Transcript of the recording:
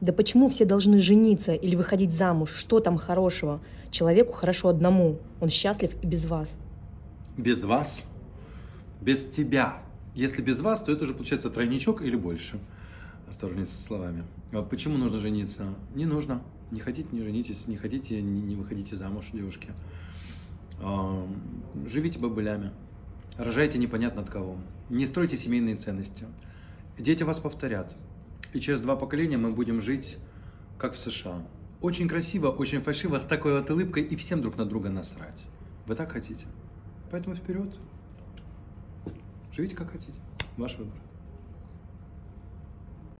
Да почему все должны жениться или выходить замуж? Что там хорошего? Человеку хорошо одному. Он счастлив и без вас. Без вас? Без тебя. Если без вас, то это уже получается тройничок или больше. Осторожнее со словами. А почему нужно жениться? Не нужно. Не хотите, не женитесь. Не хотите, не, выходите замуж, девушки. А, живите бабылями. Рожайте непонятно от кого. Не стройте семейные ценности. Дети вас повторят. И через два поколения мы будем жить, как в США. Очень красиво, очень фальшиво, с такой вот улыбкой, и всем друг на друга насрать. Вы так хотите? Поэтому вперед. Живите как хотите. Ваш выбор.